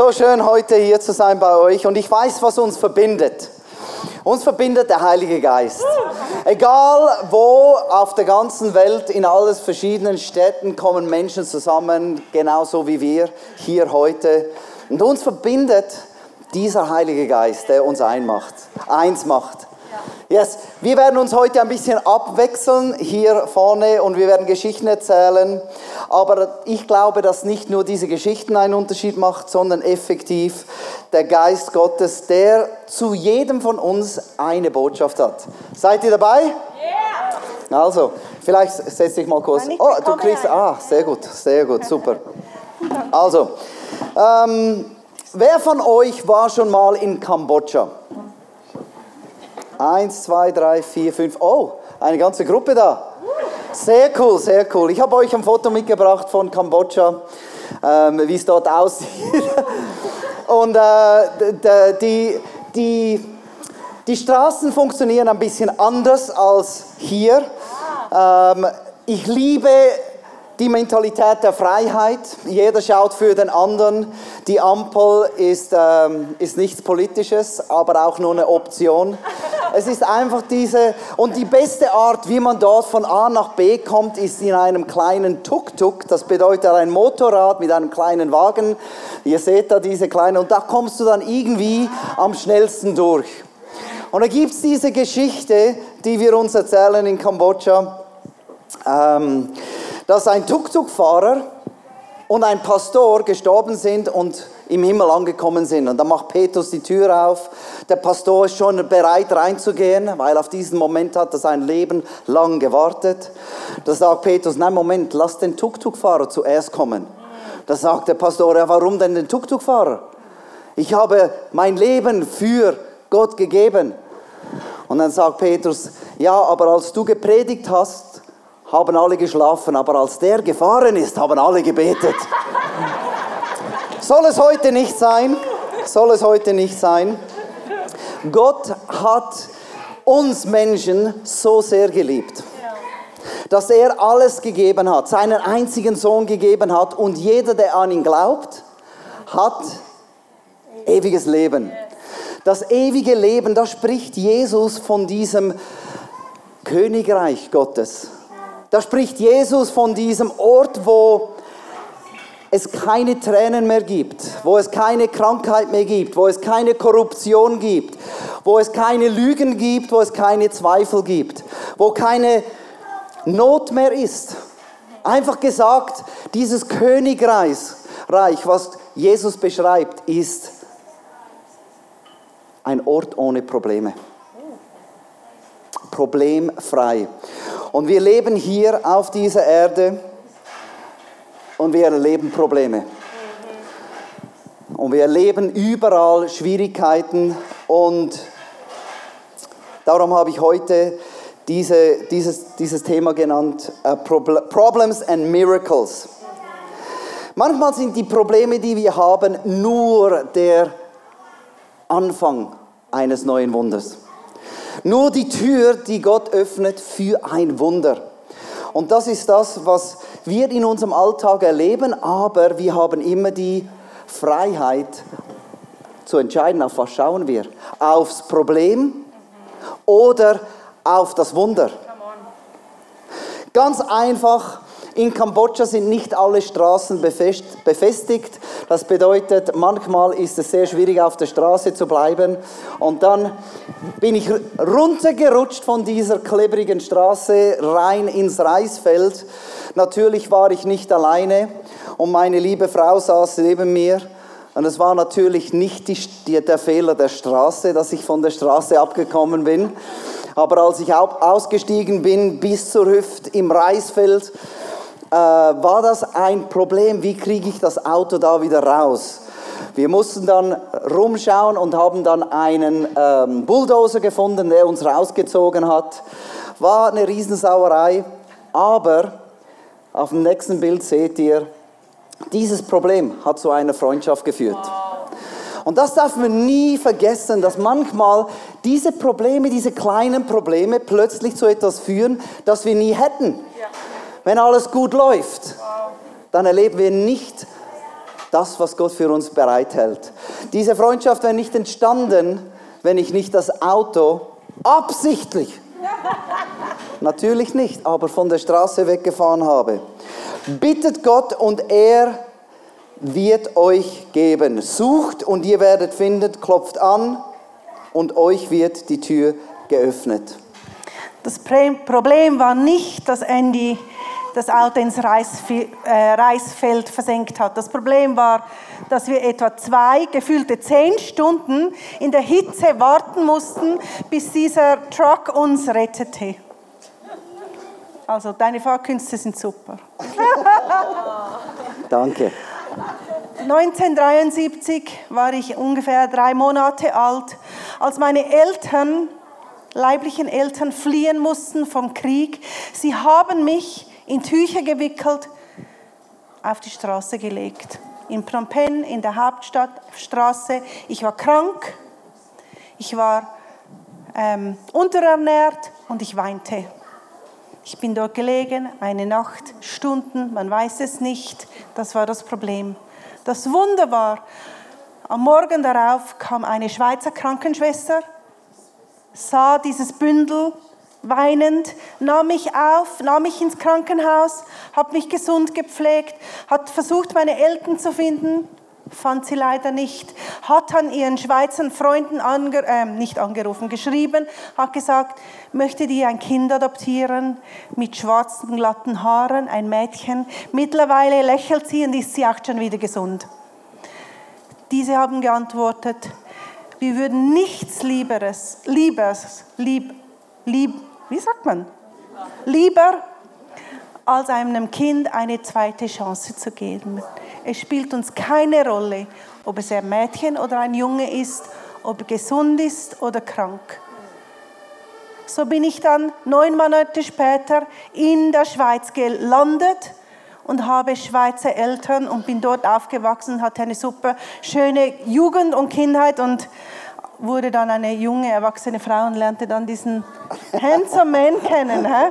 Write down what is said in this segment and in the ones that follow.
so schön heute hier zu sein bei euch und ich weiß, was uns verbindet. Uns verbindet der Heilige Geist. Egal wo auf der ganzen Welt, in alles verschiedenen Städten kommen Menschen zusammen, genauso wie wir hier heute. Und uns verbindet dieser Heilige Geist, der uns einmacht, eins macht. Yes, wir werden uns heute ein bisschen abwechseln hier vorne und wir werden Geschichten erzählen. Aber ich glaube, dass nicht nur diese Geschichten einen Unterschied macht, sondern effektiv der Geist Gottes, der zu jedem von uns eine Botschaft hat. Seid ihr dabei? Yeah. Also, vielleicht setz dich mal kurz. Oh, du kriegst. Ah, sehr gut, sehr gut, super. Also, ähm, wer von euch war schon mal in Kambodscha? Eins, zwei, drei, vier, fünf. Oh, eine ganze Gruppe da. Sehr cool, sehr cool. Ich habe euch ein Foto mitgebracht von Kambodscha, ähm, wie es dort aussieht. Und äh, die, die, die Straßen funktionieren ein bisschen anders als hier. Ähm, ich liebe die Mentalität der Freiheit. Jeder schaut für den anderen. Die Ampel ist, ähm, ist nichts Politisches, aber auch nur eine Option. Es ist einfach diese, und die beste Art, wie man dort von A nach B kommt, ist in einem kleinen Tuk-Tuk. Das bedeutet ein Motorrad mit einem kleinen Wagen. Ihr seht da diese kleine, und da kommst du dann irgendwie am schnellsten durch. Und da gibt es diese Geschichte, die wir uns erzählen in Kambodscha. Ähm, dass ein Tuk-Tuk-Fahrer und ein Pastor gestorben sind und im Himmel angekommen sind. Und dann macht Petrus die Tür auf. Der Pastor ist schon bereit reinzugehen, weil auf diesen Moment hat er sein Leben lang gewartet. Da sagt Petrus, nein, Moment, lass den Tuk-Tuk-Fahrer zuerst kommen. Da sagt der Pastor, ja, warum denn den Tuk-Tuk-Fahrer? Ich habe mein Leben für Gott gegeben. Und dann sagt Petrus, ja, aber als du gepredigt hast, haben alle geschlafen, aber als der gefahren ist, haben alle gebetet. Soll es heute nicht sein? Soll es heute nicht sein? Gott hat uns Menschen so sehr geliebt, dass er alles gegeben hat, seinen einzigen Sohn gegeben hat und jeder, der an ihn glaubt, hat ewiges Leben. Das ewige Leben, da spricht Jesus von diesem Königreich Gottes da spricht Jesus von diesem Ort, wo es keine Tränen mehr gibt, wo es keine Krankheit mehr gibt, wo es keine Korruption gibt, wo es keine Lügen gibt, wo es keine Zweifel gibt, wo keine Not mehr ist. Einfach gesagt, dieses Königreich, was Jesus beschreibt, ist ein Ort ohne Probleme. Problemfrei. Und wir leben hier auf dieser Erde und wir erleben Probleme. Und wir erleben überall Schwierigkeiten und darum habe ich heute diese, dieses, dieses Thema genannt, uh, Problems and Miracles. Manchmal sind die Probleme, die wir haben, nur der Anfang eines neuen Wunders. Nur die Tür, die Gott öffnet für ein Wunder. Und das ist das, was wir in unserem Alltag erleben, aber wir haben immer die Freiheit zu entscheiden, auf was schauen wir. Aufs Problem oder auf das Wunder. Ganz einfach in Kambodscha sind nicht alle Straßen befestigt. Das bedeutet, manchmal ist es sehr schwierig, auf der Straße zu bleiben. Und dann bin ich runtergerutscht von dieser klebrigen Straße rein ins Reisfeld. Natürlich war ich nicht alleine und meine liebe Frau saß neben mir. Und es war natürlich nicht die, der Fehler der Straße, dass ich von der Straße abgekommen bin. Aber als ich ausgestiegen bin bis zur Hüfte im Reisfeld, äh, war das ein Problem, wie kriege ich das Auto da wieder raus? Wir mussten dann rumschauen und haben dann einen ähm, Bulldozer gefunden, der uns rausgezogen hat. War eine Riesensauerei, aber auf dem nächsten Bild seht ihr, dieses Problem hat zu einer Freundschaft geführt. Und das darf man nie vergessen, dass manchmal diese Probleme, diese kleinen Probleme plötzlich zu etwas führen, das wir nie hätten. Wenn alles gut läuft, dann erleben wir nicht das, was Gott für uns bereithält. Diese Freundschaft wäre nicht entstanden, wenn ich nicht das Auto absichtlich, natürlich nicht, aber von der Straße weggefahren habe. Bittet Gott und er wird euch geben. Sucht und ihr werdet finden, klopft an und euch wird die Tür geöffnet. Das Problem war nicht, dass Andy das Auto ins äh, Reisfeld versenkt hat. Das Problem war, dass wir etwa zwei, gefühlte zehn Stunden in der Hitze warten mussten, bis dieser Truck uns rettete. Also deine Fahrkünste sind super. Danke. 1973 war ich ungefähr drei Monate alt, als meine Eltern, leiblichen Eltern, fliehen mussten vom Krieg. Sie haben mich in Tücher gewickelt, auf die Straße gelegt. In Phnom Penh, in der Hauptstadtstraße. Ich war krank, ich war ähm, unterernährt und ich weinte. Ich bin dort gelegen, eine Nacht, Stunden, man weiß es nicht. Das war das Problem. Das Wunder war, am Morgen darauf kam eine Schweizer Krankenschwester, sah dieses Bündel weinend, nahm mich auf, nahm mich ins Krankenhaus, hat mich gesund gepflegt, hat versucht, meine Eltern zu finden, fand sie leider nicht, hat dann ihren Schweizer Freunden anger äh, nicht angerufen, geschrieben, hat gesagt, möchte die ein Kind adoptieren mit schwarzen, glatten Haaren, ein Mädchen. Mittlerweile lächelt sie und ist sie auch schon wieder gesund. Diese haben geantwortet, wir würden nichts Lieberes, Liebes, lieb, lieb, wie sagt man? Lieber als einem Kind eine zweite Chance zu geben. Es spielt uns keine Rolle, ob es ein Mädchen oder ein Junge ist, ob er gesund ist oder krank. So bin ich dann neun Monate später in der Schweiz gelandet und habe Schweizer Eltern und bin dort aufgewachsen, hatte eine super schöne Jugend und Kindheit und wurde dann eine junge, erwachsene Frau und lernte dann diesen handsome Man kennen. Hä?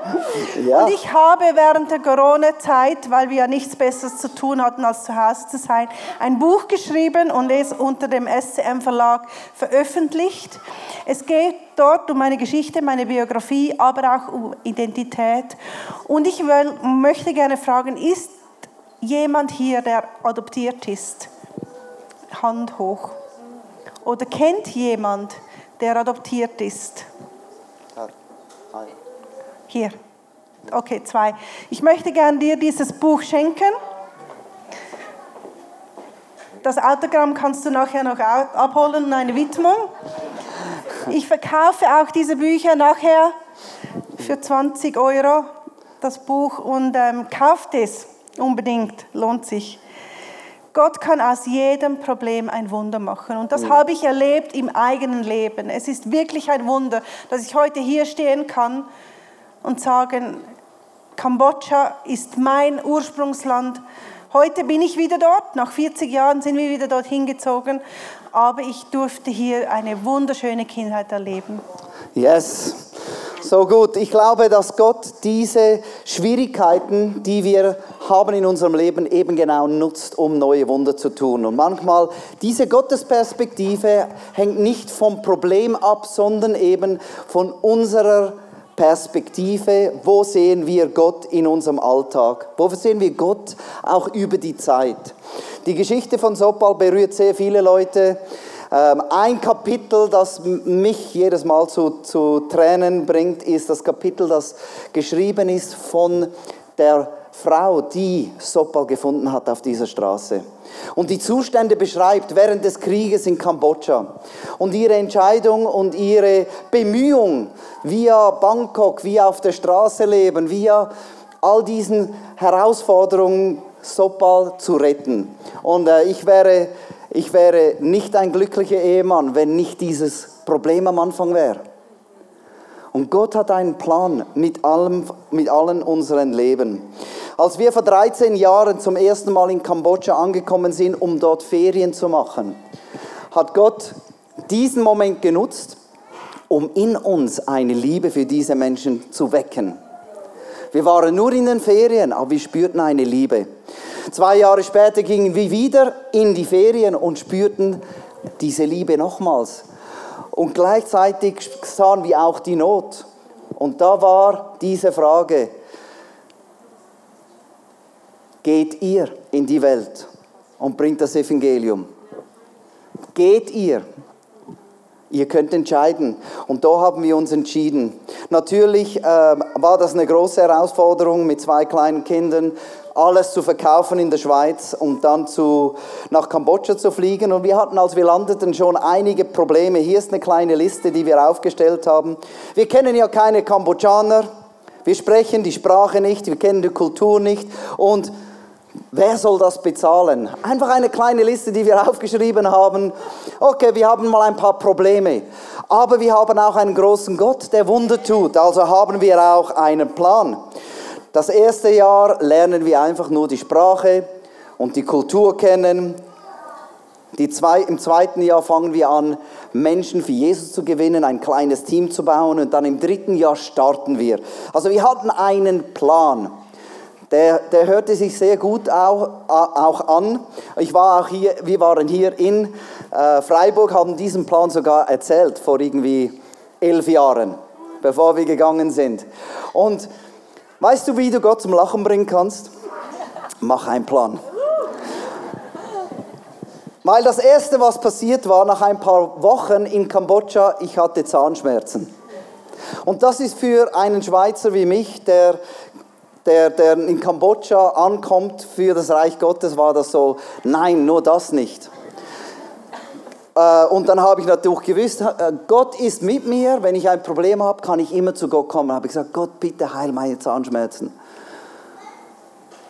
Ja. Und ich habe während der Corona-Zeit, weil wir ja nichts Besseres zu tun hatten, als zu Hause zu sein, ein Buch geschrieben und es unter dem SCM-Verlag veröffentlicht. Es geht dort um meine Geschichte, meine Biografie, aber auch um Identität. Und ich will, möchte gerne fragen, ist jemand hier, der adoptiert ist? Hand hoch. Oder kennt jemand, der adoptiert ist? Hier. Okay, zwei. Ich möchte gern dir dieses Buch schenken. Das Autogramm kannst du nachher noch abholen, eine Widmung. Ich verkaufe auch diese Bücher nachher für 20 Euro, das Buch, und ähm, kauft es unbedingt, lohnt sich. Gott kann aus jedem Problem ein Wunder machen. Und das mhm. habe ich erlebt im eigenen Leben. Es ist wirklich ein Wunder, dass ich heute hier stehen kann und sagen, Kambodscha ist mein Ursprungsland. Heute bin ich wieder dort. Nach 40 Jahren sind wir wieder dorthin gezogen. Aber ich durfte hier eine wunderschöne Kindheit erleben. Yes. So gut. Ich glaube, dass Gott diese Schwierigkeiten, die wir haben in unserem Leben, eben genau nutzt, um neue Wunder zu tun. Und manchmal, diese Gottesperspektive hängt nicht vom Problem ab, sondern eben von unserer Perspektive. Wo sehen wir Gott in unserem Alltag? Wo sehen wir Gott auch über die Zeit? Die Geschichte von Sopal berührt sehr viele Leute. Ähm, ein Kapitel, das mich jedes Mal zu, zu Tränen bringt, ist das Kapitel, das geschrieben ist von der Frau, die Sopal gefunden hat auf dieser Straße. Und die Zustände beschreibt während des Krieges in Kambodscha. Und ihre Entscheidung und ihre Bemühung, via Bangkok, via auf der Straße leben, via all diesen Herausforderungen Sopal zu retten. Und äh, ich wäre ich wäre nicht ein glücklicher Ehemann, wenn nicht dieses Problem am Anfang wäre. Und Gott hat einen Plan mit, allem, mit allen unseren Leben. Als wir vor 13 Jahren zum ersten Mal in Kambodscha angekommen sind, um dort Ferien zu machen, hat Gott diesen Moment genutzt, um in uns eine Liebe für diese Menschen zu wecken. Wir waren nur in den Ferien, aber wir spürten eine Liebe. Zwei Jahre später gingen wir wieder in die Ferien und spürten diese Liebe nochmals. Und gleichzeitig sahen wir auch die Not. Und da war diese Frage, geht ihr in die Welt und bringt das Evangelium? Geht ihr? Ihr könnt entscheiden. Und da haben wir uns entschieden. Natürlich äh, war das eine große Herausforderung mit zwei kleinen Kindern, alles zu verkaufen in der Schweiz und dann zu, nach Kambodscha zu fliegen. Und wir hatten, als wir landeten, schon einige Probleme. Hier ist eine kleine Liste, die wir aufgestellt haben. Wir kennen ja keine Kambodschaner. Wir sprechen die Sprache nicht, wir kennen die Kultur nicht. Und Wer soll das bezahlen? Einfach eine kleine Liste, die wir aufgeschrieben haben. Okay, wir haben mal ein paar Probleme. Aber wir haben auch einen großen Gott, der Wunder tut. Also haben wir auch einen Plan. Das erste Jahr lernen wir einfach nur die Sprache und die Kultur kennen. Die zwei, Im zweiten Jahr fangen wir an, Menschen für Jesus zu gewinnen, ein kleines Team zu bauen und dann im dritten Jahr starten wir. Also wir hatten einen Plan. Der, der hörte sich sehr gut auch, auch an. Ich war auch hier, wir waren hier in äh, Freiburg, haben diesen Plan sogar erzählt vor irgendwie elf Jahren, bevor wir gegangen sind. Und weißt du, wie du Gott zum Lachen bringen kannst? Mach einen Plan. Weil das Erste, was passiert war, nach ein paar Wochen in Kambodscha, ich hatte Zahnschmerzen. Und das ist für einen Schweizer wie mich, der der, der in Kambodscha ankommt für das Reich Gottes, war das so, nein, nur das nicht. Äh, und dann habe ich natürlich gewusst, äh, Gott ist mit mir. Wenn ich ein Problem habe, kann ich immer zu Gott kommen. habe ich gesagt, Gott, bitte heil meine Zahnschmerzen.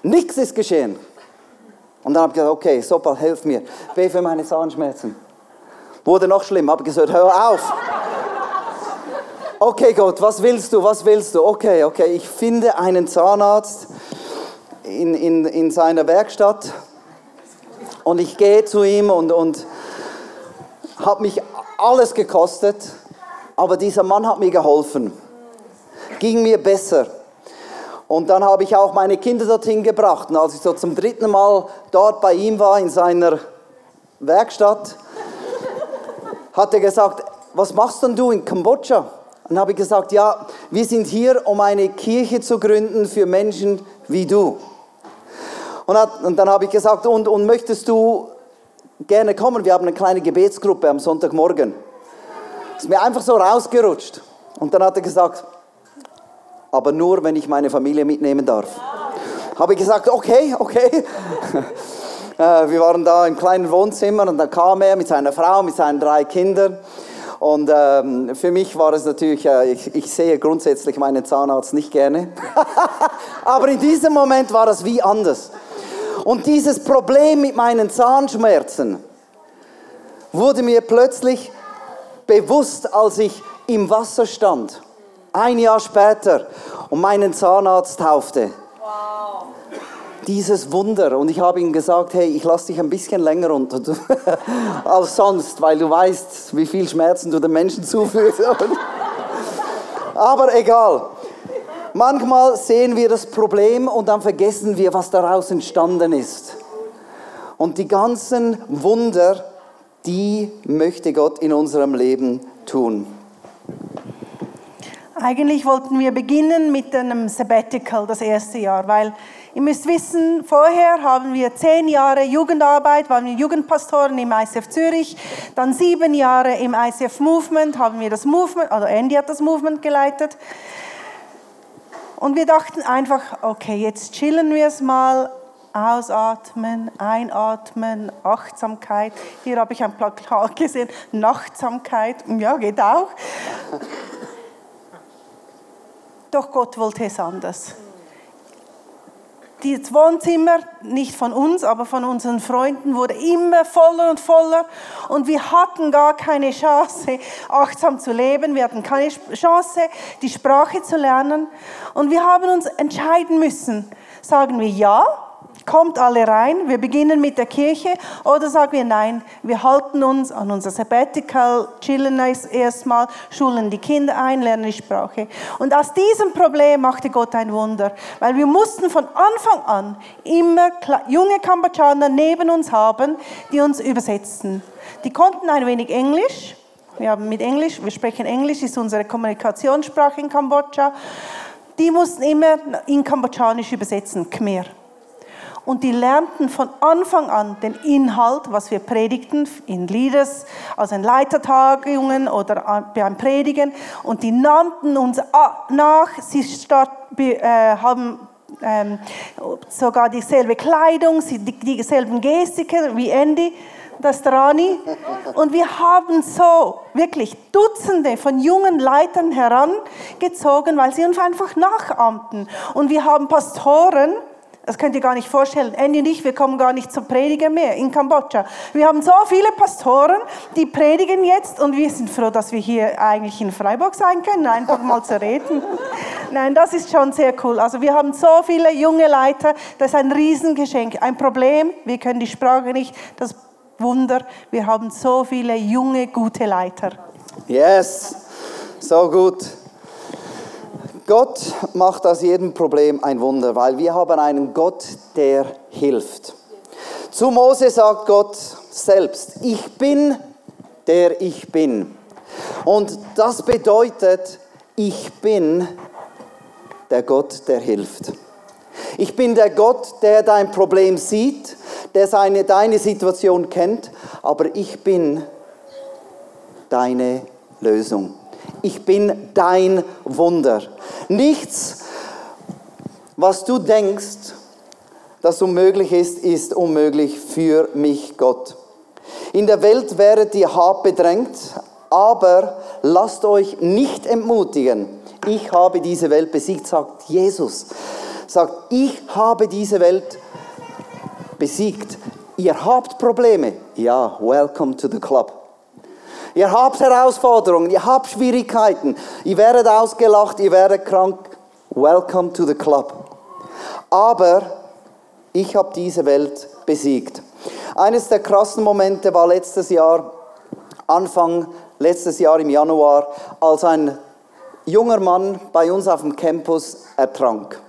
Nichts ist geschehen. Und dann habe ich gesagt, okay, Sopal, helf mir. Bete für meine Zahnschmerzen. Wurde noch schlimm. Habe gesagt, hör auf. Okay, Gott, was willst du? Was willst du? Okay, okay, ich finde einen Zahnarzt in, in, in seiner Werkstatt und ich gehe zu ihm und, und hat mich alles gekostet, aber dieser Mann hat mir geholfen. Ging mir besser. Und dann habe ich auch meine Kinder dorthin gebracht. Und als ich so zum dritten Mal dort bei ihm war, in seiner Werkstatt, hat er gesagt, was machst denn du in Kambodscha? Und habe ich gesagt, ja, wir sind hier, um eine Kirche zu gründen für Menschen wie du. Und, hat, und dann habe ich gesagt, und, und möchtest du gerne kommen? Wir haben eine kleine Gebetsgruppe am Sonntagmorgen. Ist mir einfach so rausgerutscht. Und dann hat er gesagt, aber nur, wenn ich meine Familie mitnehmen darf. Habe ich gesagt, okay, okay. Äh, wir waren da im kleinen Wohnzimmer und dann kam er mit seiner Frau, mit seinen drei Kindern. Und ähm, für mich war es natürlich, äh, ich, ich, sehe grundsätzlich meinen Zahnarzt nicht gerne. Aber in diesem Moment war es wie anders. Und dieses Problem mit meinen Zahnschmerzen wurde mir plötzlich bewusst, als ich im Wasser stand. Ein Jahr später und meinen Zahnarzt taufte dieses Wunder. Und ich habe ihm gesagt, hey, ich lasse dich ein bisschen länger unter als sonst, weil du weißt, wie viel Schmerzen du den Menschen zufügst. Aber egal. Manchmal sehen wir das Problem und dann vergessen wir, was daraus entstanden ist. Und die ganzen Wunder, die möchte Gott in unserem Leben tun. Eigentlich wollten wir beginnen mit einem Sabbatical das erste Jahr, weil Ihr müsst wissen, vorher haben wir zehn Jahre Jugendarbeit, waren wir Jugendpastoren im ICF Zürich, dann sieben Jahre im ICF Movement, haben wir das Movement, also Andy hat das Movement geleitet. Und wir dachten einfach, okay, jetzt chillen wir es mal, ausatmen, einatmen, Achtsamkeit. Hier habe ich ein Plakat gesehen, Nachtsamkeit, ja, geht auch. Doch Gott wollte es anders das Wohnzimmer, nicht von uns, aber von unseren Freunden, wurde immer voller und voller. Und wir hatten gar keine Chance, achtsam zu leben. Wir hatten keine Chance, die Sprache zu lernen. Und wir haben uns entscheiden müssen, sagen wir ja, kommt alle rein, wir beginnen mit der Kirche oder sagen wir nein, wir halten uns an unser Sabbatical, chillen erstmal, schulen die Kinder ein, lernen die Sprache. Und aus diesem Problem machte Gott ein Wunder, weil wir mussten von Anfang an immer junge Kambodschaner neben uns haben, die uns übersetzten. Die konnten ein wenig Englisch, wir haben mit Englisch, wir sprechen Englisch, ist unsere Kommunikationssprache in Kambodscha. Die mussten immer in Kambodschanisch übersetzen, Khmer. Und die lernten von Anfang an den Inhalt, was wir predigten, in Leaders, also in Leitertagungen oder beim Predigen. Und die nannten uns nach. Sie start, äh, haben ähm, sogar dieselbe Kleidung, dieselben Gestiken wie Andy das Rani. Und wir haben so wirklich Dutzende von jungen Leitern herangezogen, weil sie uns einfach nachahmten. Und wir haben Pastoren, das könnt ihr gar nicht vorstellen. Andy und ich, wir kommen gar nicht zum Predigen mehr in Kambodscha. Wir haben so viele Pastoren, die predigen jetzt und wir sind froh, dass wir hier eigentlich in Freiburg sein können, einfach mal zu reden. Nein, das ist schon sehr cool. Also wir haben so viele junge Leiter, das ist ein Riesengeschenk. Ein Problem, wir können die Sprache nicht, das Wunder, wir haben so viele junge, gute Leiter. Yes, so gut. Gott macht aus jedem Problem ein Wunder, weil wir haben einen Gott, der hilft. Zu Mose sagt Gott selbst, ich bin der ich bin. Und das bedeutet, ich bin der Gott, der hilft. Ich bin der Gott, der dein Problem sieht der seine, deine Situation kennt, aber ich bin deine Lösung. Ich bin dein Wunder. Nichts, was du denkst, das unmöglich ist, ist unmöglich für mich, Gott. In der Welt werdet ihr hart bedrängt, aber lasst euch nicht entmutigen. Ich habe diese Welt besiegt, sagt Jesus. Sagt, ich habe diese Welt besiegt. Ihr habt Probleme. Ja, welcome to the club. Ihr habt Herausforderungen, ihr habt Schwierigkeiten, ihr werdet ausgelacht, ihr werdet krank. Welcome to the club. Aber ich habe diese Welt besiegt. Eines der krassen Momente war letztes Jahr, Anfang letztes Jahr im Januar, als ein junger Mann bei uns auf dem Campus ertrank.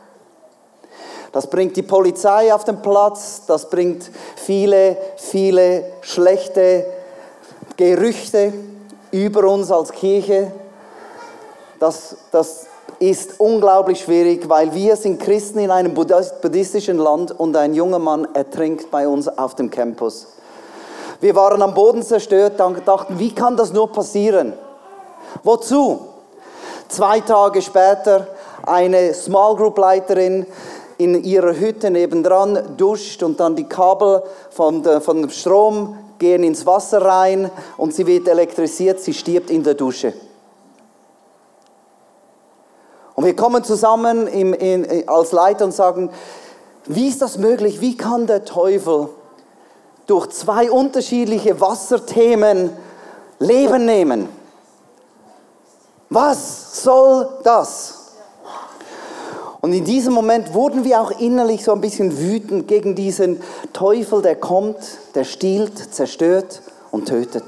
Das bringt die Polizei auf den Platz, das bringt viele, viele schlechte Gerüchte über uns als Kirche. Das, das ist unglaublich schwierig, weil wir sind Christen in einem buddhistischen Land und ein junger Mann ertrinkt bei uns auf dem Campus. Wir waren am Boden zerstört, dachten, wie kann das nur passieren? Wozu? Zwei Tage später eine Small Group Leiterin in ihrer Hütte nebendran, duscht und dann die Kabel von, von dem Strom gehen ins Wasser rein und sie wird elektrisiert, sie stirbt in der Dusche. Und wir kommen zusammen im, in, als Leiter und sagen, wie ist das möglich? Wie kann der Teufel durch zwei unterschiedliche Wasserthemen Leben nehmen? Was soll das? Und in diesem Moment wurden wir auch innerlich so ein bisschen wütend gegen diesen Teufel, der kommt, der stiehlt, zerstört und tötet.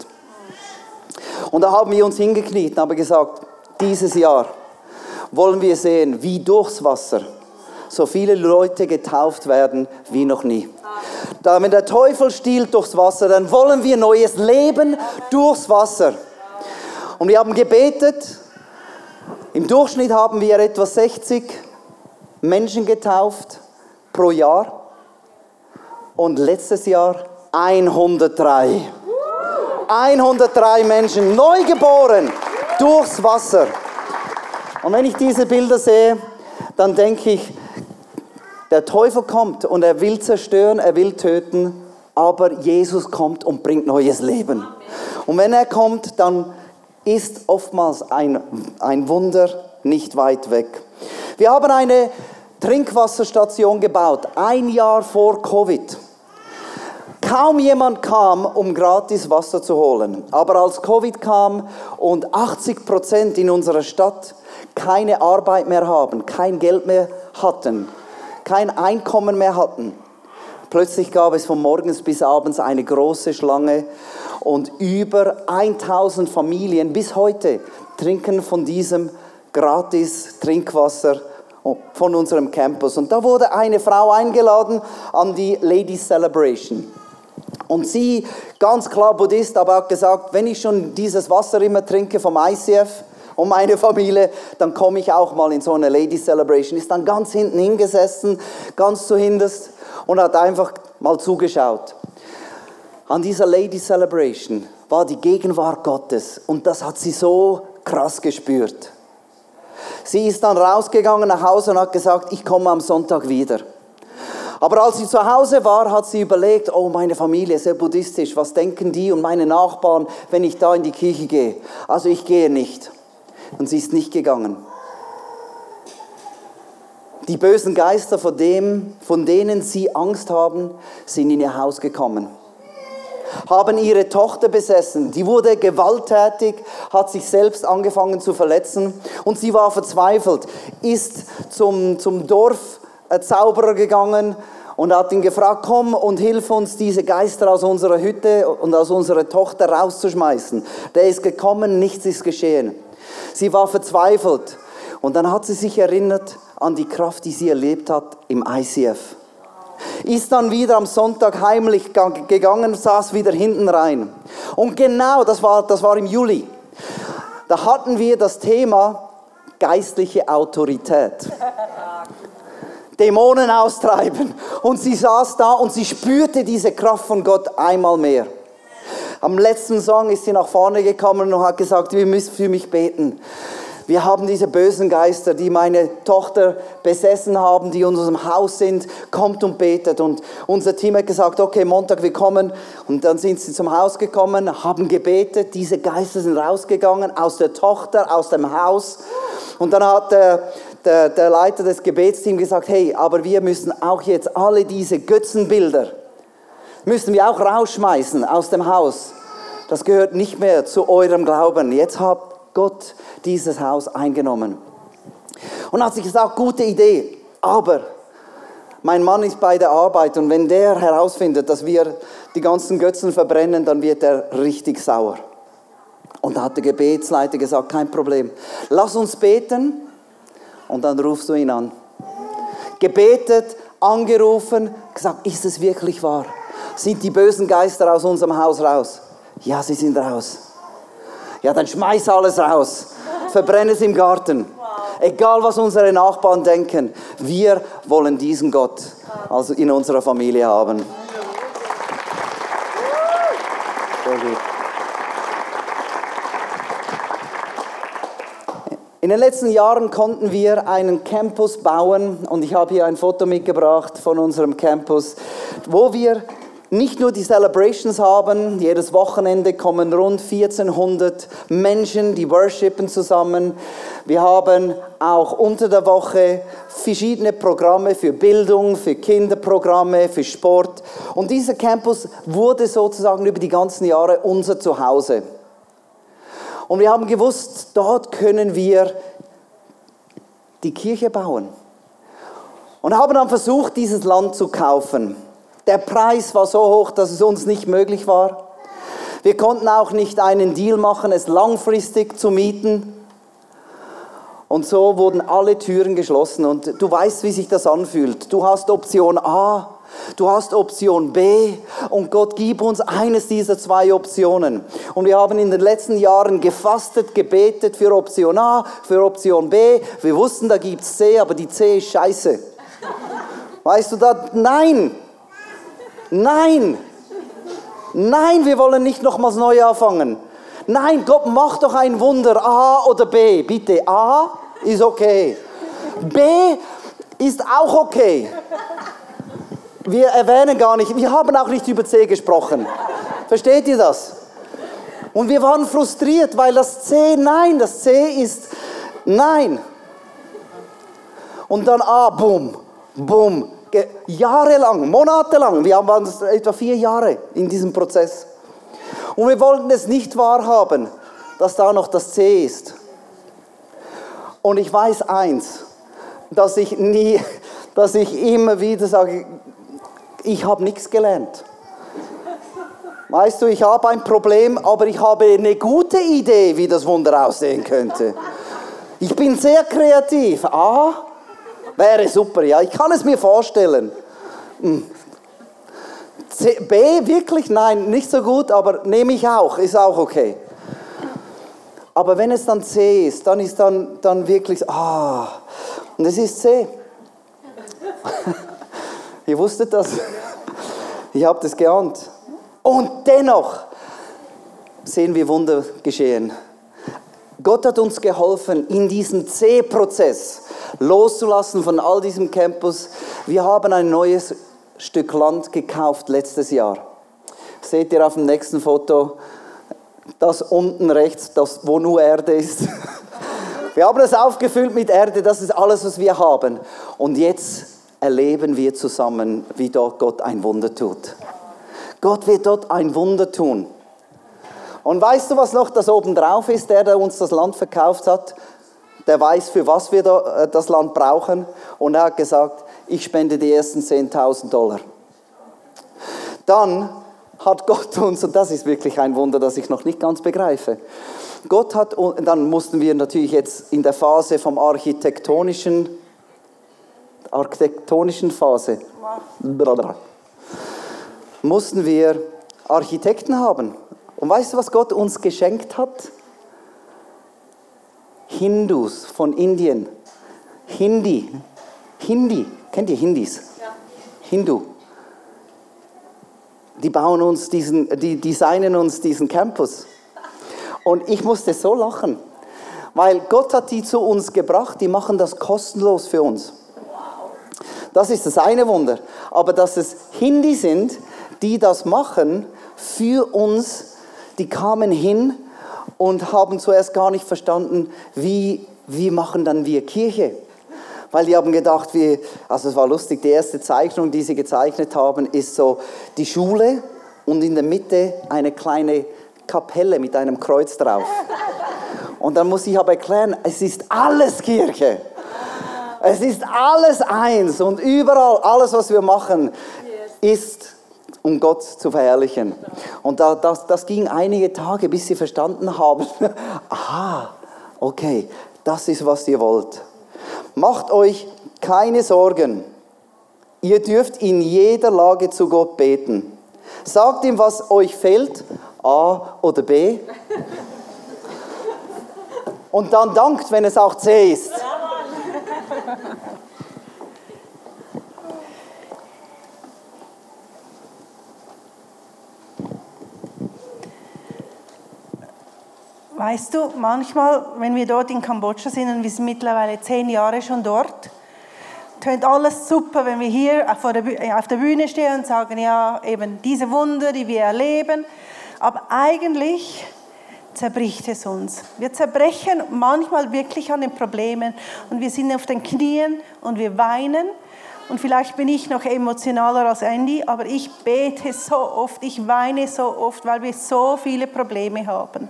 Und da haben wir uns hingekniet und haben gesagt, dieses Jahr wollen wir sehen, wie durchs Wasser so viele Leute getauft werden wie noch nie. Da, wenn der Teufel stiehlt durchs Wasser, dann wollen wir neues Leben durchs Wasser. Und wir haben gebetet. Im Durchschnitt haben wir etwa 60 Menschen getauft pro Jahr und letztes Jahr 103. 103 Menschen neu geboren durchs Wasser. Und wenn ich diese Bilder sehe, dann denke ich, der Teufel kommt und er will zerstören, er will töten, aber Jesus kommt und bringt neues Leben. Und wenn er kommt, dann ist oftmals ein, ein Wunder nicht weit weg. Wir haben eine Trinkwasserstation gebaut, ein Jahr vor Covid. Kaum jemand kam, um gratis Wasser zu holen. Aber als Covid kam und 80 Prozent in unserer Stadt keine Arbeit mehr haben, kein Geld mehr hatten, kein Einkommen mehr hatten, Plötzlich gab es von morgens bis abends eine große Schlange und über 1000 Familien bis heute trinken von diesem gratis Trinkwasser von unserem Campus. Und da wurde eine Frau eingeladen an die Ladies Celebration. Und sie, ganz klar Buddhist, aber auch gesagt, wenn ich schon dieses Wasser immer trinke vom ICF und meine Familie, dann komme ich auch mal in so eine Ladies Celebration. Ist dann ganz hinten hingesessen, ganz zuhinterst und hat einfach mal zugeschaut. An dieser Ladies Celebration war die Gegenwart Gottes und das hat sie so krass gespürt. Sie ist dann rausgegangen nach Hause und hat gesagt, ich komme am Sonntag wieder. Aber als sie zu Hause war, hat sie überlegt, oh, meine Familie ist sehr buddhistisch, was denken die und meine Nachbarn, wenn ich da in die Kirche gehe? Also ich gehe nicht. Und sie ist nicht gegangen. Die bösen Geister, von, dem, von denen sie Angst haben, sind in ihr Haus gekommen haben ihre Tochter besessen. Die wurde gewalttätig, hat sich selbst angefangen zu verletzen und sie war verzweifelt, ist zum, zum Dorfzauberer gegangen und hat ihn gefragt, komm und hilf uns, diese Geister aus unserer Hütte und aus unserer Tochter rauszuschmeißen. Der ist gekommen, nichts ist geschehen. Sie war verzweifelt und dann hat sie sich erinnert an die Kraft, die sie erlebt hat im ICF ist dann wieder am Sonntag heimlich gegangen, saß wieder hinten rein. Und genau, das war, das war im Juli, da hatten wir das Thema geistliche Autorität. Dämonen austreiben. Und sie saß da und sie spürte diese Kraft von Gott einmal mehr. Am letzten Song ist sie nach vorne gekommen und hat gesagt, wir müssen für mich beten. Wir haben diese bösen Geister, die meine Tochter besessen haben, die in unserem Haus sind. Kommt und betet. Und unser Team hat gesagt, okay, Montag wir kommen. Und dann sind sie zum Haus gekommen, haben gebetet. Diese Geister sind rausgegangen aus der Tochter, aus dem Haus. Und dann hat der, der, der Leiter des Gebetsteams gesagt, hey, aber wir müssen auch jetzt alle diese Götzenbilder, müssen wir auch rausschmeißen aus dem Haus. Das gehört nicht mehr zu eurem Glauben. Jetzt habt Gott dieses Haus eingenommen. Und hat sich gesagt, gute Idee, aber mein Mann ist bei der Arbeit und wenn der herausfindet, dass wir die ganzen Götzen verbrennen, dann wird er richtig sauer. Und da hat der Gebetsleiter gesagt, kein Problem, lass uns beten und dann rufst du ihn an. Gebetet, angerufen, gesagt, ist es wirklich wahr? Sind die bösen Geister aus unserem Haus raus? Ja, sie sind raus. Ja, dann schmeiß alles raus. Verbrenne es im Garten. Egal, was unsere Nachbarn denken, wir wollen diesen Gott also in unserer Familie haben. Sehr gut. In den letzten Jahren konnten wir einen Campus bauen und ich habe hier ein Foto mitgebracht von unserem Campus, wo wir nicht nur die Celebrations haben, jedes Wochenende kommen rund 1400 Menschen, die worshipen zusammen. Wir haben auch unter der Woche verschiedene Programme für Bildung, für Kinderprogramme, für Sport. Und dieser Campus wurde sozusagen über die ganzen Jahre unser Zuhause. Und wir haben gewusst, dort können wir die Kirche bauen. Und haben dann versucht, dieses Land zu kaufen. Der Preis war so hoch, dass es uns nicht möglich war. Wir konnten auch nicht einen Deal machen, es langfristig zu mieten. Und so wurden alle Türen geschlossen. Und du weißt, wie sich das anfühlt. Du hast Option A, du hast Option B. Und Gott gib uns eines dieser zwei Optionen. Und wir haben in den letzten Jahren gefastet, gebetet für Option A, für Option B. Wir wussten, da gibt es C, aber die C ist scheiße. Weißt du da? Nein, Nein, nein, wir wollen nicht nochmals neu anfangen. Nein, Gott, mach doch ein Wunder. A oder B, bitte. A ist okay. B ist auch okay. Wir erwähnen gar nicht, wir haben auch nicht über C gesprochen. Versteht ihr das? Und wir waren frustriert, weil das C, nein, das C ist nein. Und dann A, bumm, bumm, jahrelang, monatelang, wir waren etwa vier Jahre in diesem Prozess. Und wir wollten es nicht wahrhaben, dass da noch das C ist. Und ich weiß eins, dass ich nie, dass ich immer wieder sage, ich habe nichts gelernt. Weißt du, ich habe ein Problem, aber ich habe eine gute Idee, wie das Wunder aussehen könnte. Ich bin sehr kreativ. A, wäre super, ja, ich kann es mir vorstellen. Hm. B, wirklich? Nein, nicht so gut, aber nehme ich auch, ist auch okay. Aber wenn es dann C ist, dann ist dann, dann wirklich, ah, und es ist C. Ihr wusstet das? Ich habe das geahnt. Und dennoch sehen wir Wunder geschehen. Gott hat uns geholfen, in diesen C-Prozess loszulassen von all diesem Campus. Wir haben ein neues Stück Land gekauft letztes Jahr. Seht ihr auf dem nächsten Foto, das unten rechts, das, wo nur Erde ist. Wir haben es aufgefüllt mit Erde, das ist alles, was wir haben. Und jetzt erleben wir zusammen, wie dort Gott ein Wunder tut. Gott wird dort ein Wunder tun. Und weißt du, was noch das oben drauf ist, der, der uns das Land verkauft hat? Der weiß, für was wir äh, das Land brauchen. Und er hat gesagt, ich spende die ersten 10.000 Dollar. Dann hat Gott uns, und das ist wirklich ein Wunder, das ich noch nicht ganz begreife, Gott hat, dann mussten wir natürlich jetzt in der Phase vom architektonischen, architektonischen Phase, mussten wir Architekten haben. Und weißt du, was Gott uns geschenkt hat? Hindus von Indien. Hindi. Hindi. Kennt ihr Hindis? Ja. Hindu. Die bauen uns diesen, die designen uns diesen Campus. Und ich musste so lachen, weil Gott hat die zu uns gebracht, die machen das kostenlos für uns. Das ist das eine Wunder. Aber dass es Hindi sind, die das machen für uns, die kamen hin und haben zuerst gar nicht verstanden, wie, wie machen dann wir Kirche. Weil die haben gedacht, wie, also es war lustig, die erste Zeichnung, die sie gezeichnet haben, ist so die Schule und in der Mitte eine kleine Kapelle mit einem Kreuz drauf. Und dann muss ich aber erklären, es ist alles Kirche. Es ist alles eins und überall, alles, was wir machen, ist um Gott zu verherrlichen. Und da, das, das ging einige Tage, bis sie verstanden haben, aha, okay, das ist, was ihr wollt. Macht euch keine Sorgen. Ihr dürft in jeder Lage zu Gott beten. Sagt ihm, was euch fehlt, A oder B. Und dann dankt, wenn es auch C ist. Weißt du, manchmal, wenn wir dort in Kambodscha sind und wir sind mittlerweile zehn Jahre schon dort, tönt alles super, wenn wir hier auf der Bühne stehen und sagen, ja, eben diese Wunder, die wir erleben. Aber eigentlich zerbricht es uns. Wir zerbrechen manchmal wirklich an den Problemen und wir sind auf den Knien und wir weinen. Und vielleicht bin ich noch emotionaler als Andy, aber ich bete so oft, ich weine so oft, weil wir so viele Probleme haben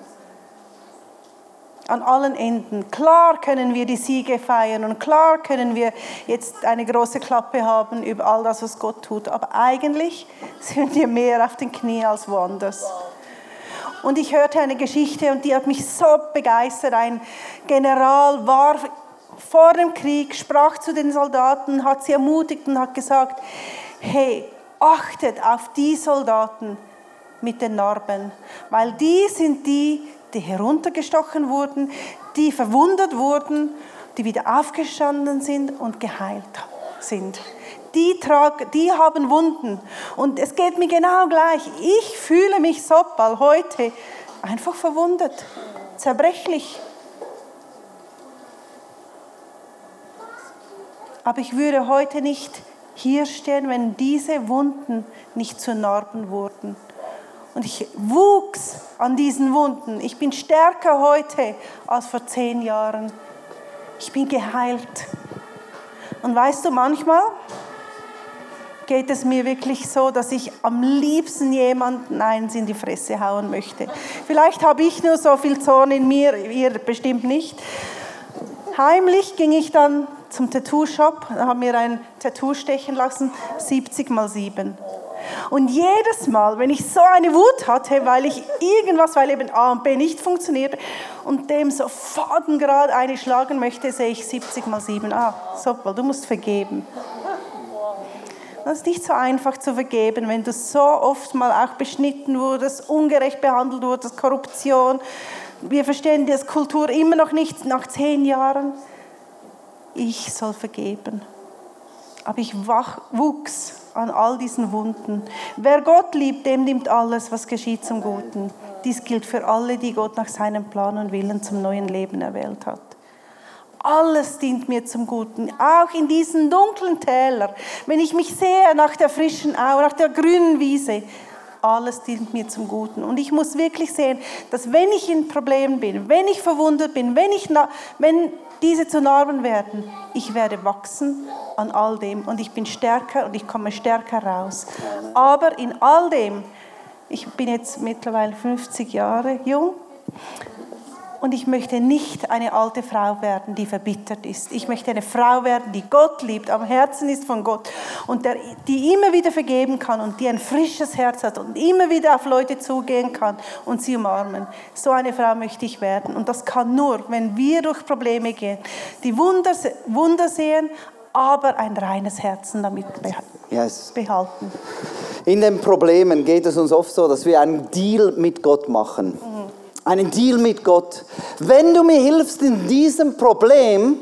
an allen Enden. Klar können wir die Siege feiern und klar können wir jetzt eine große Klappe haben über all das, was Gott tut. Aber eigentlich sind wir mehr auf den Knie als woanders. Und ich hörte eine Geschichte und die hat mich so begeistert. Ein General war vor dem Krieg, sprach zu den Soldaten, hat sie ermutigt und hat gesagt, hey, achtet auf die Soldaten mit den Narben, weil die sind die, die heruntergestochen wurden, die verwundet wurden, die wieder aufgestanden sind und geheilt sind. Die, tragen, die haben Wunden. Und es geht mir genau gleich. Ich fühle mich so bald heute einfach verwundet, zerbrechlich. Aber ich würde heute nicht hier stehen, wenn diese Wunden nicht zu Narben wurden. Und ich wuchs an diesen Wunden. Ich bin stärker heute als vor zehn Jahren. Ich bin geheilt. Und weißt du, manchmal geht es mir wirklich so, dass ich am liebsten jemanden eins in die Fresse hauen möchte. Vielleicht habe ich nur so viel Zorn in mir, ihr bestimmt nicht. Heimlich ging ich dann zum Tattoo-Shop, habe mir ein Tattoo stechen lassen, 70 mal 7. Und jedes Mal, wenn ich so eine Wut hatte, weil ich irgendwas, weil eben A und B nicht funktioniert und dem so fadengrad eine schlagen möchte, sehe ich 70 mal 7. Ah, super, du musst vergeben. Das ist nicht so einfach zu vergeben, wenn du so oft mal auch beschnitten wurdest, ungerecht behandelt wurdest, Korruption. Wir verstehen das Kultur immer noch nicht nach zehn Jahren. Ich soll vergeben. Aber ich wach, wuchs an all diesen Wunden. Wer Gott liebt, dem nimmt alles, was geschieht, zum Guten. Dies gilt für alle, die Gott nach seinem Plan und Willen zum neuen Leben erwählt hat. Alles dient mir zum Guten, auch in diesen dunklen Tälern. Wenn ich mich sehe nach der frischen Au, nach der grünen Wiese, alles dient mir zum Guten. Und ich muss wirklich sehen, dass wenn ich in Problemen bin, wenn ich verwundert bin, wenn, ich, wenn diese zu Narben werden, ich werde wachsen an all dem und ich bin stärker und ich komme stärker raus. Aber in all dem, ich bin jetzt mittlerweile 50 Jahre jung, und ich möchte nicht eine alte Frau werden, die verbittert ist. Ich möchte eine Frau werden, die Gott liebt, am Herzen ist von Gott und der, die immer wieder vergeben kann und die ein frisches Herz hat und immer wieder auf Leute zugehen kann und sie umarmen. So eine Frau möchte ich werden. Und das kann nur, wenn wir durch Probleme gehen, die Wunder, Wunder sehen, aber ein reines Herzen damit behalten. In den Problemen geht es uns oft so, dass wir einen Deal mit Gott machen. Einen Deal mit Gott. Wenn du mir hilfst in diesem Problem,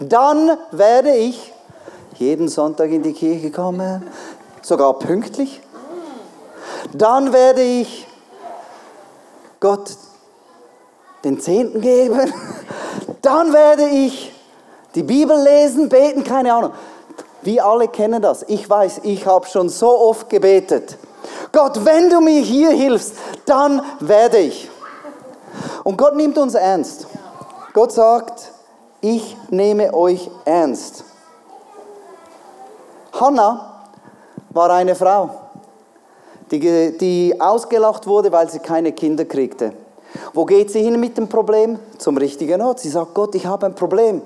dann werde ich jeden Sonntag in die Kirche kommen, sogar pünktlich. Dann werde ich Gott den Zehnten geben. Dann werde ich die Bibel lesen, beten, keine Ahnung. Wir alle kennen das. Ich weiß, ich habe schon so oft gebetet. Gott, wenn du mir hier hilfst, dann werde ich. Und Gott nimmt uns ernst. Gott sagt, ich nehme euch ernst. Hannah war eine Frau, die, die ausgelacht wurde, weil sie keine Kinder kriegte. Wo geht sie hin mit dem Problem? Zum richtigen Ort. Sie sagt, Gott, ich habe ein Problem.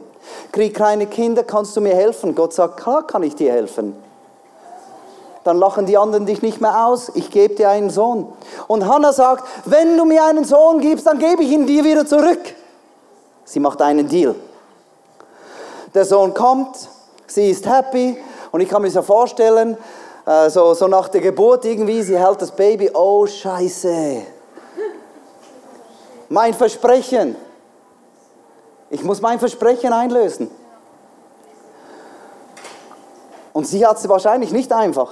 Krieg keine Kinder, kannst du mir helfen? Gott sagt, klar kann ich dir helfen dann lachen die anderen dich nicht mehr aus. Ich gebe dir einen Sohn. Und Hannah sagt, wenn du mir einen Sohn gibst, dann gebe ich ihn dir wieder zurück. Sie macht einen Deal. Der Sohn kommt, sie ist happy und ich kann mir so vorstellen, äh, so, so nach der Geburt irgendwie, sie hält das Baby, oh scheiße. Mein Versprechen. Ich muss mein Versprechen einlösen. Und sie hat es wahrscheinlich nicht einfach.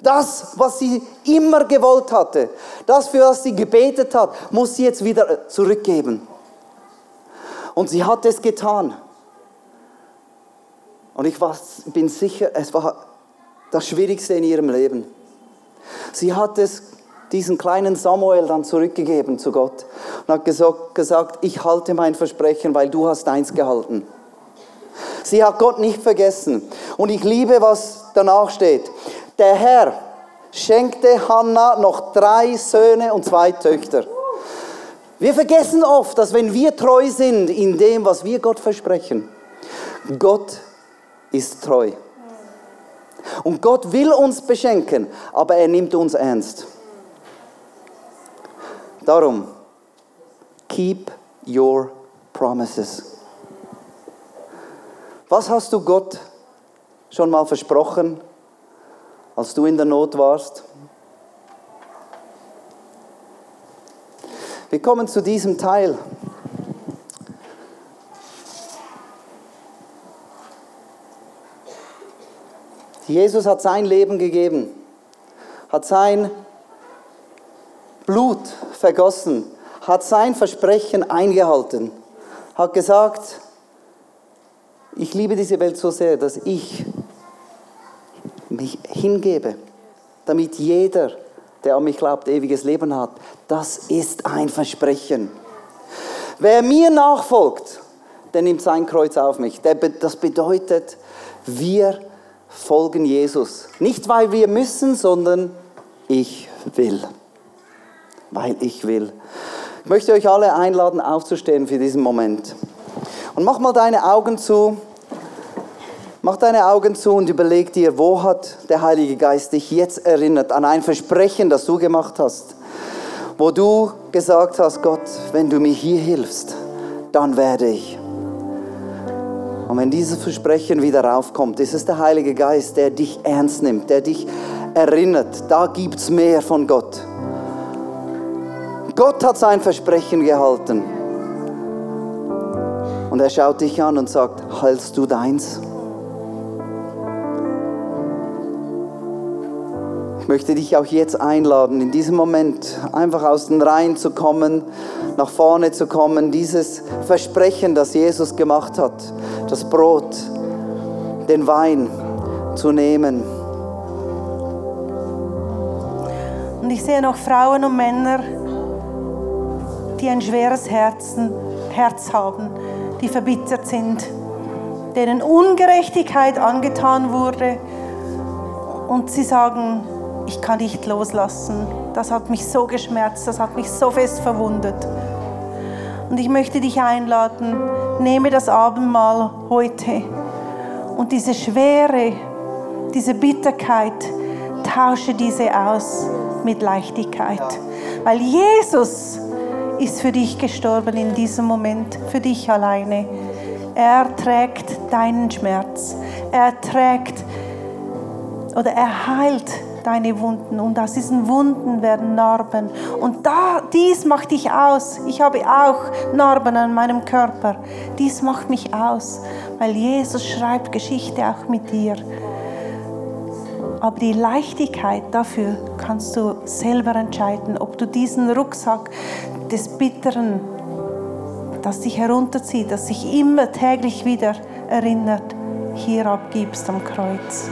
Das, was sie immer gewollt hatte, das, für was sie gebetet hat, muss sie jetzt wieder zurückgeben. Und sie hat es getan. Und ich bin sicher, es war das Schwierigste in ihrem Leben. Sie hat es diesen kleinen Samuel dann zurückgegeben zu Gott und hat gesagt, ich halte mein Versprechen, weil du hast eins gehalten. Sie hat Gott nicht vergessen. Und ich liebe, was danach steht. Der Herr schenkte Hannah noch drei Söhne und zwei Töchter. Wir vergessen oft, dass wenn wir treu sind in dem, was wir Gott versprechen, Gott ist treu. Und Gott will uns beschenken, aber er nimmt uns ernst. Darum, keep your promises. Was hast du Gott schon mal versprochen, als du in der Not warst? Wir kommen zu diesem Teil. Jesus hat sein Leben gegeben, hat sein Blut vergossen, hat sein Versprechen eingehalten, hat gesagt, ich liebe diese Welt so sehr, dass ich mich hingebe, damit jeder, der an mich glaubt, ewiges Leben hat. Das ist ein Versprechen. Wer mir nachfolgt, der nimmt sein Kreuz auf mich. Das bedeutet, wir folgen Jesus. Nicht, weil wir müssen, sondern ich will. Weil ich will. Ich möchte euch alle einladen, aufzustehen für diesen Moment. Und mach mal deine Augen zu. Mach deine Augen zu und überleg dir, wo hat der Heilige Geist dich jetzt erinnert an ein Versprechen, das du gemacht hast, wo du gesagt hast, Gott, wenn du mir hier hilfst, dann werde ich. Und wenn dieses Versprechen wieder raufkommt, ist es der Heilige Geist, der dich ernst nimmt, der dich erinnert, da gibt es mehr von Gott. Gott hat sein Versprechen gehalten. Und er schaut dich an und sagt, hältst du deins? Ich möchte dich auch jetzt einladen, in diesem Moment einfach aus den Reihen zu kommen, nach vorne zu kommen, dieses Versprechen, das Jesus gemacht hat, das Brot, den Wein zu nehmen. Und ich sehe noch Frauen und Männer, die ein schweres Herzen, Herz haben, die verbittert sind, denen Ungerechtigkeit angetan wurde und sie sagen, ich kann nicht loslassen. Das hat mich so geschmerzt, das hat mich so fest verwundet. Und ich möchte dich einladen, nehme das Abendmahl heute und diese Schwere, diese Bitterkeit, tausche diese aus mit Leichtigkeit. Weil Jesus ist für dich gestorben in diesem Moment, für dich alleine. Er trägt deinen Schmerz. Er trägt oder er heilt deine Wunden und aus diesen Wunden werden Narben. Und da, dies macht dich aus. Ich habe auch Narben an meinem Körper. Dies macht mich aus, weil Jesus schreibt Geschichte auch mit dir. Aber die Leichtigkeit dafür kannst du selber entscheiden, ob du diesen Rucksack des Bitteren, das dich herunterzieht, das sich immer täglich wieder erinnert, hier abgibst am Kreuz.